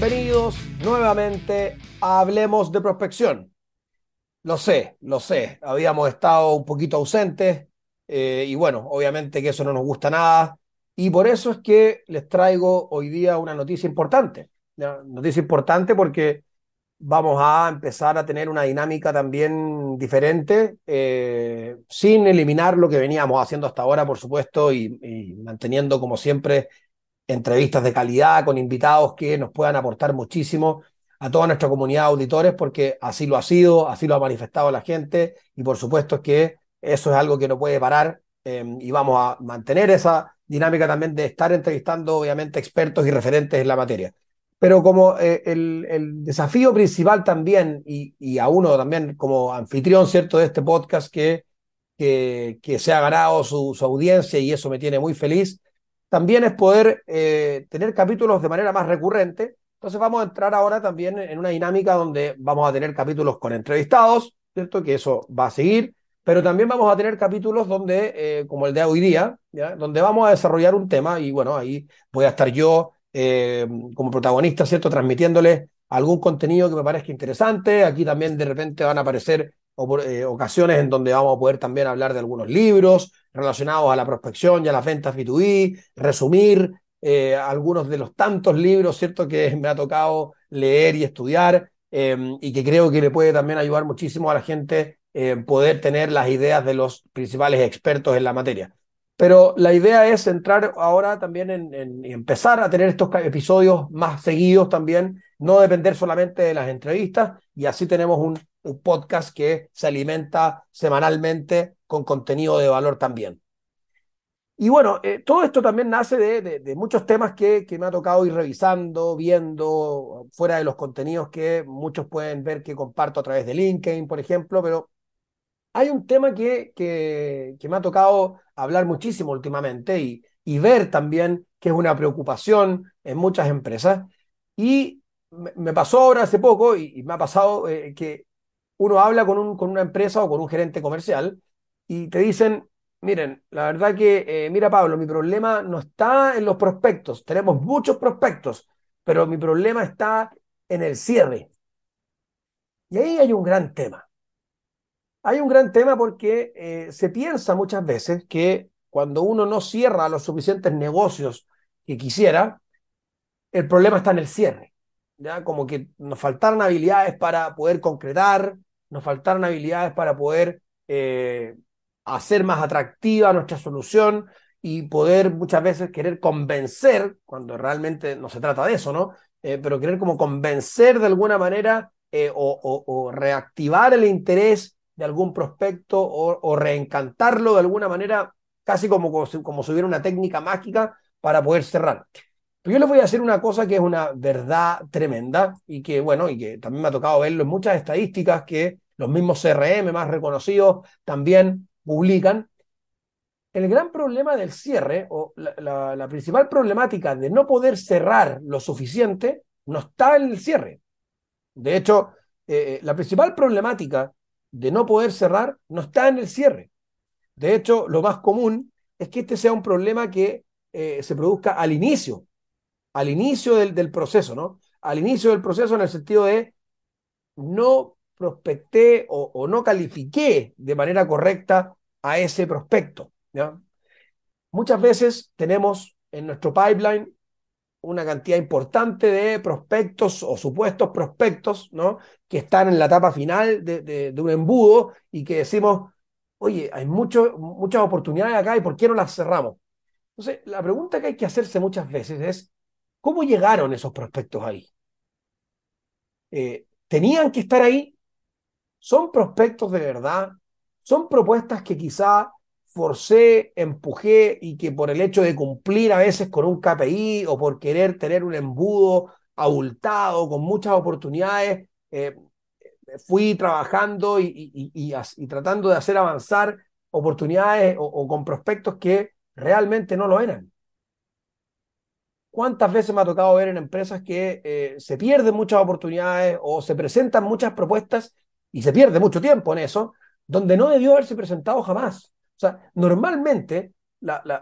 bienvenidos nuevamente a Hablemos de Prospección. Lo sé, lo sé, habíamos estado un poquito ausentes eh, y bueno, obviamente que eso no nos gusta nada y por eso es que les traigo hoy día una noticia importante. Noticia importante porque vamos a empezar a tener una dinámica también diferente, eh, sin eliminar lo que veníamos haciendo hasta ahora, por supuesto, y, y manteniendo como siempre entrevistas de calidad con invitados que nos puedan aportar muchísimo a toda nuestra comunidad de auditores, porque así lo ha sido, así lo ha manifestado la gente, y por supuesto que eso es algo que no puede parar, em, y vamos a mantener esa dinámica también de estar entrevistando, obviamente, expertos y referentes en la materia. Pero como eh, el, desafío principal también, y, a uno también como anfitrión, ¿cierto?, de este podcast que, que, que se ha ganado su, su audiencia, y eso me tiene muy feliz, también es poder eh, tener capítulos de manera más recurrente. Entonces vamos a entrar ahora también en una dinámica donde vamos a tener capítulos con entrevistados, ¿cierto? Que eso va a seguir, pero también vamos a tener capítulos donde, eh, como el de hoy día, donde vamos a desarrollar un tema y bueno, ahí voy a estar yo eh, como protagonista, ¿cierto? Transmitiéndoles algún contenido que me parezca interesante. Aquí también de repente van a aparecer ocasiones en donde vamos a poder también hablar de algunos libros, relacionados a la prospección y a las ventas B2B, resumir eh, algunos de los tantos libros, ¿cierto?, que me ha tocado leer y estudiar em, y que creo que le puede también ayudar muchísimo a la gente eh, poder tener las ideas de los principales expertos en la materia. Pero la idea es entrar ahora también en, en empezar a tener estos episodios más seguidos también, no depender solamente de las entrevistas y así tenemos un un podcast que se alimenta semanalmente con contenido de valor también. Y bueno, eh, todo esto también nace de, muchos temas que, que, me ha tocado ir revisando, viendo, fuera de los contenidos que muchos pueden ver que comparto a través de LinkedIn, por ejemplo, pero hay un tema que, que, que me ha tocado hablar muchísimo últimamente y, y, ver también que es una preocupación en muchas empresas. Y me, pasó ahora hace poco y, me ha pasado eh, que uno habla con, un, con una empresa o con un gerente comercial y te dicen, miren, la verdad que, eh, mira Pablo, mi problema no está en los prospectos, tenemos muchos prospectos, pero mi problema está en el cierre. Y ahí hay un gran tema. Hay un gran tema porque eh, se piensa muchas veces que cuando uno no cierra los suficientes negocios que quisiera, el problema está en el cierre. ¿ya? Como que nos faltaron habilidades para poder concretar, nos faltaron habilidades para poder eh, hacer más atractiva nuestra solución y poder muchas veces querer convencer, cuando realmente no se trata de eso, ¿no? Eh, pero querer como convencer de alguna manera eh, o, reactivar el interés de algún prospecto o, reencantarlo de alguna manera, casi como, como si hubiera una técnica mágica para poder cerrar. Pero yo les voy a hacer una cosa que es una verdad tremenda y que, bueno, y que también me ha tocado verlo en muchas estadísticas que los mismos CRM más reconocidos también publican. El gran problema del cierre, o la, principal problemática de no poder cerrar lo suficiente, no está en el cierre. De hecho, eh, eh, la principal problemática de no poder cerrar no está en el cierre. De hecho, lo más común es que este sea un problema que eh, se produzca al inicio, al inicio del, del, proceso, ¿no? Al inicio del proceso en el sentido de no prospecté o, no califiqué de manera correcta a ese prospecto. Muchas veces tenemos en nuestro pipeline una cantidad importante de prospectos o supuestos prospectos, ¿no? Que están en la etapa final de, un embudo y que decimos, oye, hay mucho, muchas oportunidades acá y ¿por qué no las cerramos? Entonces, la pregunta que hay que hacerse muchas veces es, ¿cómo llegaron esos prospectos ahí? Eh, ¿Tenían que estar ahí? ¿Son prospectos de verdad? ¿Son propuestas que quizá forcé, empujé y que por el hecho de cumplir a veces con un KPI o por querer tener un embudo abultado con muchas oportunidades, eh, fui trabajando y, tratando de hacer avanzar oportunidades o, con prospectos que realmente no lo eran? ¿Cuántas veces me ha tocado ver en empresas que eh, se pierden muchas oportunidades o se presentan muchas propuestas y se pierde mucho tiempo en eso, donde no debió haberse presentado jamás. O sea, normalmente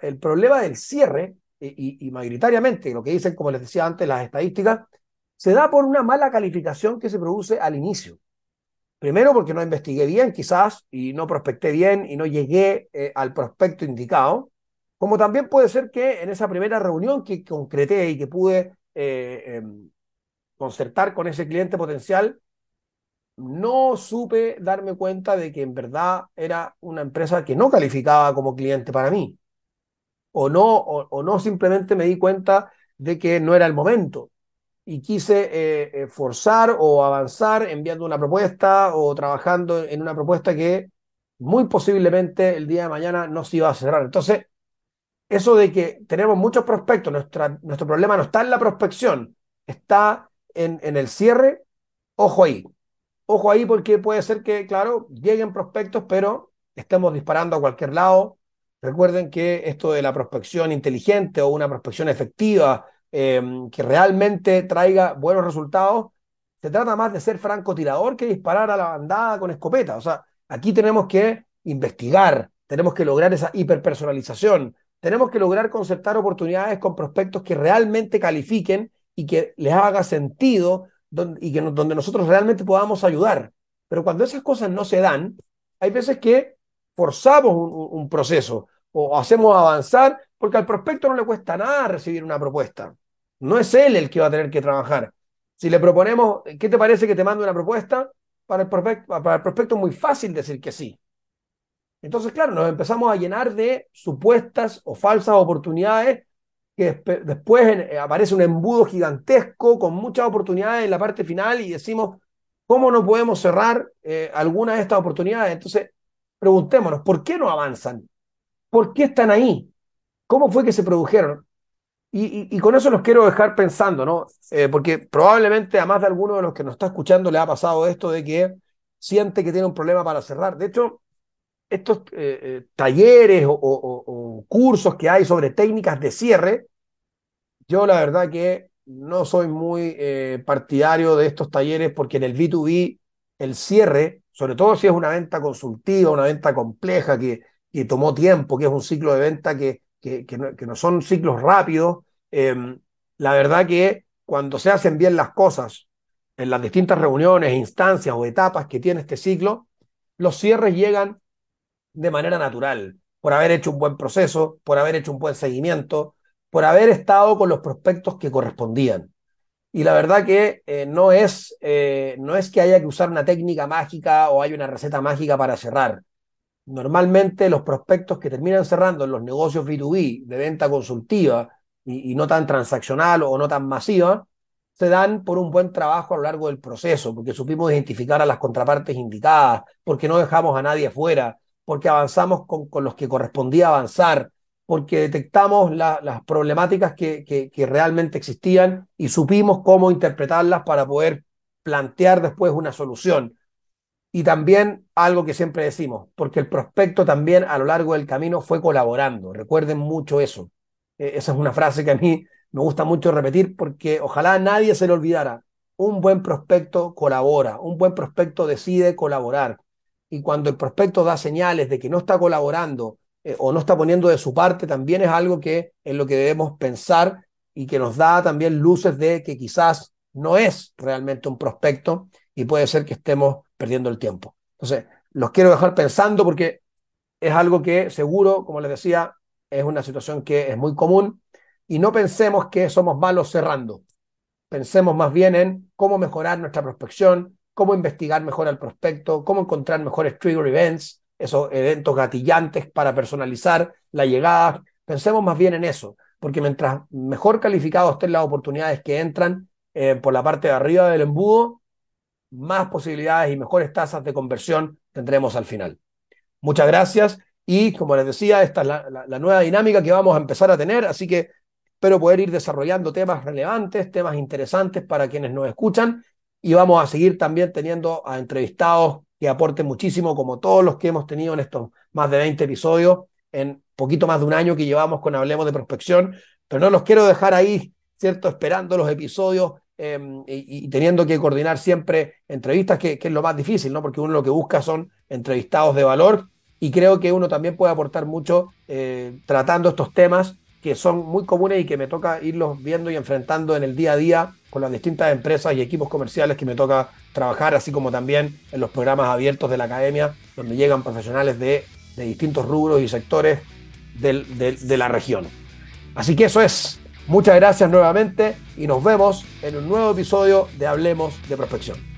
el problema del cierre, y, mayoritariamente lo que dicen, como les decía antes, las estadísticas, se da por una mala calificación que se produce al inicio. Primero porque no investigué bien, quizás, y no prospecté bien y no llegué eh, al prospecto indicado. Como también puede ser que en esa primera reunión que concreté y que pude eh, em, concertar con ese cliente potencial, no supe darme cuenta de que en verdad era una empresa que no calificaba como cliente para mí. O no, o no simplemente me di cuenta de que no era el momento y quise eh, eh, forzar o avanzar enviando una propuesta o trabajando en una propuesta que muy posiblemente el día de mañana no se iba a cerrar. Entonces, eso de que tenemos muchos prospectos, nuestro problema no está en la prospección, está en, en el cierre, ojo ahí. Ojo ahí porque puede ser que, claro, lleguen prospectos, pero estemos disparando a cualquier lado. Recuerden que esto de la prospección inteligente o una prospección efectiva Em, que realmente traiga buenos resultados, se trata más de ser francotirador que disparar a la bandada con escopeta. O sea, aquí tenemos que investigar, tenemos que lograr esa hiperpersonalización, tenemos que lograr concertar oportunidades con prospectos que realmente califiquen y que les haga sentido y que donde nosotros realmente podamos ayudar. Pero cuando esas cosas no se dan, hay veces que forzamos un proceso o hacemos avanzar porque al prospecto no le cuesta nada recibir una propuesta. No es él el que va a tener que trabajar. Si le proponemos, ¿qué te parece que te mande una propuesta? Para el, prospecto, para el prospecto es muy fácil decir que sí. Entonces, claro, nos empezamos a llenar de supuestas o falsas oportunidades que después eh, aparece un embudo gigantesco con muchas oportunidades en la parte final y decimos, ¿cómo no podemos cerrar eh, alguna de estas oportunidades? Entonces, preguntémonos, ¿por qué no avanzan? ¿Por qué están ahí? ¿Cómo fue que se produjeron? Y, con eso los quiero dejar pensando, ¿no? Eh, porque probablemente a más de alguno de los que nos está escuchando le ha pasado esto de que siente que tiene un problema para cerrar. De hecho, estos eh, talleres o, cursos que hay sobre técnicas de cierre, yo la verdad que no soy muy partidario de estos talleres porque en el B2B el cierre, sobre todo si es una venta consultiva, una venta compleja que, que tomó tiempo, que es un ciclo de venta que que, no, son ciclos rápidos. Em, la verdad que cuando se hacen bien las cosas en las distintas reuniones, instancias o etapas que tiene este ciclo, los cierres llegan de manera natural, por haber hecho un buen proceso, por haber hecho un buen seguimiento, por haber estado con los prospectos que correspondían. Y la verdad que eh, no, es, eh, no es que haya que usar una técnica mágica o hay una receta mágica para cerrar. Normalmente los prospectos que terminan cerrando en los negocios B2B de venta consultiva y, no tan transaccional o no tan masiva, se dan por un buen trabajo a lo largo del proceso, porque supimos identificar a las contrapartes indicadas, porque no dejamos a nadie fuera, porque avanzamos con, los que correspondía avanzar, porque detectamos las problemáticas que, que realmente existían y supimos cómo interpretarlas para poder plantear después una solución. Y también algo que siempre decimos, porque el prospecto también a lo largo del camino fue colaborando. Recuerden mucho eso. E, esa es una frase que a mí me gusta mucho repetir porque ojalá nadie se le olvidara. Un buen prospecto colabora, un buen prospecto decide colaborar. Y cuando el prospecto da señales de que no está colaborando eh, o no está poniendo de su parte, también es algo que es lo que debemos pensar y que nos da también luces de que quizás no es realmente un prospecto y puede ser que estemos perdiendo el tiempo. Entonces, los quiero dejar pensando porque es algo que seguro, como les decía, es una situación que es muy común y no pensemos que somos malos cerrando. Pensemos más bien en cómo mejorar nuestra prospección, cómo investigar mejor al prospecto, cómo encontrar mejores trigger events, esos eventos gatillantes para personalizar la llegada. Pensemos más bien en eso, porque mientras mejor calificados estén las oportunidades que entran eh, por la parte de arriba del embudo, más posibilidades y mejores tasas de conversión tendremos al final. Muchas gracias y como les decía, esta es la, nueva dinámica que vamos a empezar a tener, así que espero poder ir desarrollando temas relevantes, temas interesantes para quienes nos escuchan y vamos a seguir también teniendo a entrevistados que aporten muchísimo, como todos los que hemos tenido en estos más de 20 episodios, en poquito más de un año que llevamos con Hablemos de Prospección, pero no los quiero dejar ahí, ¿cierto? Esperando los episodios Em, y, teniendo que coordinar siempre entrevistas, que, es lo más difícil, ¿no? Porque uno lo que busca son entrevistados de valor y creo que uno también puede aportar mucho eh, tratando estos temas que son muy comunes y que me toca irlos viendo y enfrentando en el día a día con las distintas empresas y equipos comerciales que me toca trabajar, así como también en los programas abiertos de la academia, donde llegan profesionales de, distintos rubros y sectores de la región. Así que eso es. Muchas gracias nuevamente y nos vemos en un nuevo episodio de Hablemos de Prospección.